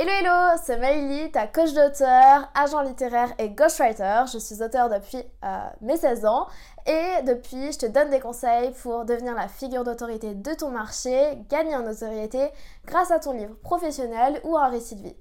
Hello hello, c'est Maïli, ta coach d'auteur, agent littéraire et ghostwriter. Je suis auteur depuis euh, mes 16 ans et depuis je te donne des conseils pour devenir la figure d'autorité de ton marché, gagner en notoriété grâce à ton livre professionnel ou un récit de vie.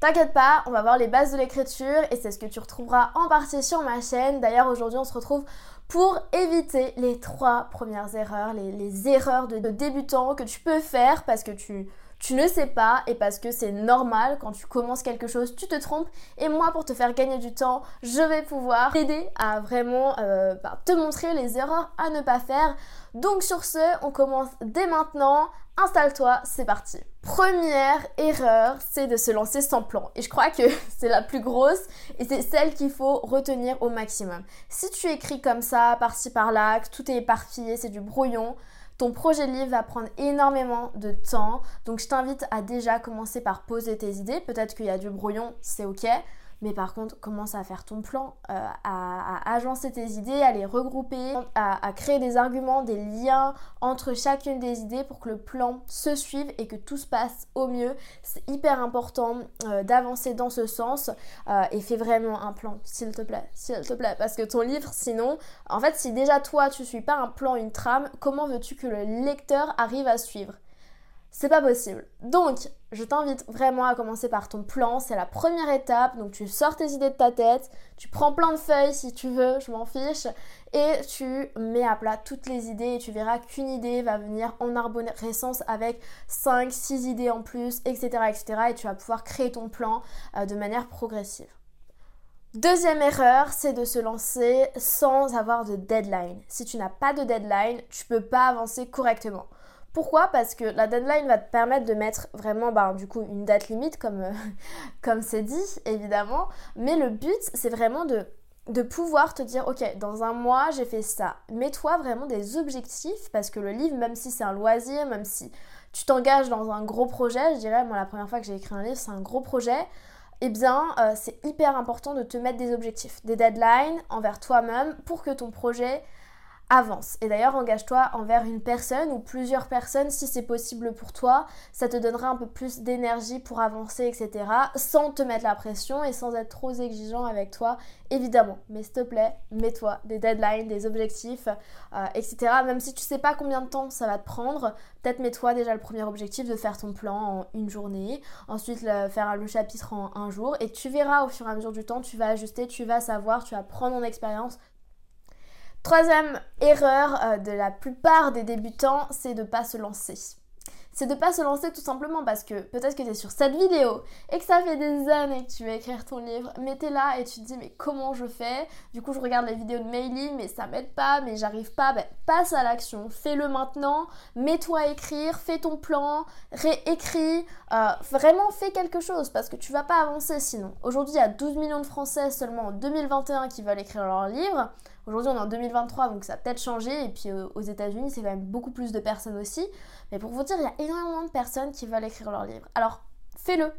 T'inquiète pas, on va voir les bases de l'écriture et c'est ce que tu retrouveras en partie sur ma chaîne. D'ailleurs aujourd'hui on se retrouve pour éviter les trois premières erreurs, les, erreurs de, de débutant que tu peux faire parce que tu tu ne sais pas et parce que c'est normal quand tu commences quelque chose, tu te trompes et moi pour te faire gagner du temps, je vais pouvoir t'aider à vraiment euh, bah, te montrer les erreurs à ne pas faire. Donc sur ce, on commence dès maintenant. Installe-toi, c'est parti. Première erreur, c'est de se lancer sans plan. Et je crois que c'est la plus grosse et c'est celle qu'il faut retenir au maximum. Si tu écris comme ça, par-ci par-là, que tout est éparpillé, c'est du brouillon, ton projet de livre va prendre énormément de temps, donc je t'invite à déjà commencer par poser tes idées. Peut-être qu'il y a du brouillon, c'est ok. Mais par contre, commence à faire ton plan, euh, à, agencer tes idées, à les regrouper, à, créer des arguments, des liens entre chacune des idées pour que le plan se suive et que tout se passe au mieux. C'est hyper important euh, d'avancer dans ce sens euh, et fais vraiment un plan, s'il te plaît, s'il te plaît. Parce que ton livre, sinon, en fait, si déjà toi, tu suis pas un plan, une trame, comment veux-tu que le lecteur arrive à suivre? C'est pas possible. Donc, je t'invite vraiment à commencer par ton plan, c'est la première étape. Donc, tu sors tes idées de ta tête, tu prends plein de feuilles si tu veux, je m'en fiche, et tu mets à plat toutes les idées et tu verras qu'une idée va venir en arborescence avec 5, 6 idées en plus, etc., etc. Et tu vas pouvoir créer ton plan euh, de manière progressive. Deuxième erreur, c'est de se lancer sans avoir de deadline. Si tu n'as pas de deadline, tu peux pas avancer correctement. Pourquoi? Parce que la deadline va te permettre de mettre vraiment bah, du coup une date limite comme euh, comme c'est dit évidemment, mais le but c'est vraiment de de pouvoir te dire ok dans un mois j'ai fait ça. Mets-toi vraiment des objectifs parce que le livre même si c'est un loisir, même si tu t'engages dans un gros projet, je dirais moi la première fois que j'ai écrit un livre c'est un gros projet, eh bien euh, c'est hyper important de te mettre des objectifs, des deadlines envers toi-même pour que ton projet avance. Et d'ailleurs, engage-toi envers une personne ou plusieurs personnes si c'est possible pour toi. Ça te donnera un peu plus d'énergie pour avancer, etc. Sans te mettre la pression et sans être trop exigeant avec toi, évidemment. Mais s'il te plaît, mets-toi des deadlines, des objectifs, euh, etc. Même si tu sais pas combien de temps ça va te prendre, peut-être mets-toi déjà le premier objectif de faire ton plan en une journée. Ensuite, faire le chapitre en un jour. Et tu verras au fur et à mesure du temps, tu vas ajuster, tu vas savoir, tu vas prendre en expérience Troisième erreur euh, de la plupart des débutants, c'est de ne pas se lancer. C'est de pas se lancer tout simplement parce que peut-être que tu es sur cette vidéo et que ça fait des années que tu veux écrire ton livre, mais t'es là et tu te dis mais comment je fais? Du coup je regarde les vidéos de Meili mais ça m'aide pas, mais j'arrive pas, ben, passe à l'action, fais-le maintenant, mets-toi à écrire, fais ton plan, réécris, euh, vraiment fais quelque chose parce que tu vas pas avancer sinon. Aujourd'hui il y a 12 millions de Français seulement en 2021 qui veulent écrire leur livre. Aujourd'hui, on est en 2023, donc ça a peut-être changé. Et puis euh, aux États-Unis, c'est quand même beaucoup plus de personnes aussi. Mais pour vous dire, il y a énormément de personnes qui veulent écrire leur livre. Alors, fais-le.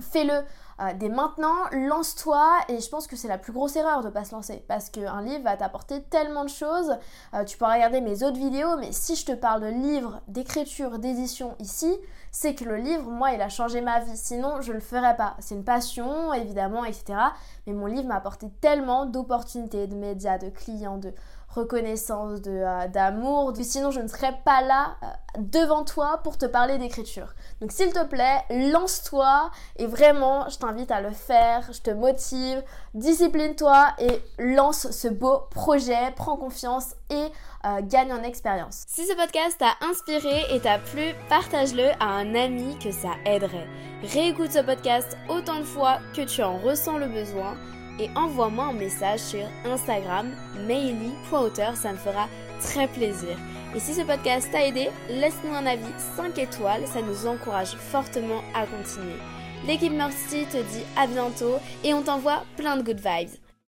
Fais-le euh, dès maintenant, lance-toi et je pense que c'est la plus grosse erreur de pas se lancer parce qu'un livre va t'apporter tellement de choses. Euh, tu pourras regarder mes autres vidéos, mais si je te parle de livres, d'écriture, d'édition ici, c'est que le livre, moi, il a changé ma vie. Sinon, je le ferais pas. C'est une passion, évidemment, etc. Mais mon livre m'a apporté tellement d'opportunités, de médias, de clients, de reconnaissance, euh, d'amour. Sinon, je ne serais pas là euh, devant toi pour te parler d'écriture. Donc, s'il te plaît, lance-toi et vraiment, je t'invite à le faire. Je te motive, discipline-toi et lance ce beau projet. Prends confiance et euh, gagne en expérience. Si ce podcast t'a inspiré et t'a plu, partage-le à un ami que ça aiderait. Réécoute ce podcast autant de fois que tu en ressens le besoin et envoie-moi un message sur Instagram maily.auteur, ça me fera très plaisir. Et si ce podcast t'a aidé, laisse-nous un avis 5 étoiles, ça nous encourage fortement à continuer. L'équipe Mercy te dit à bientôt et on t'envoie plein de good vibes.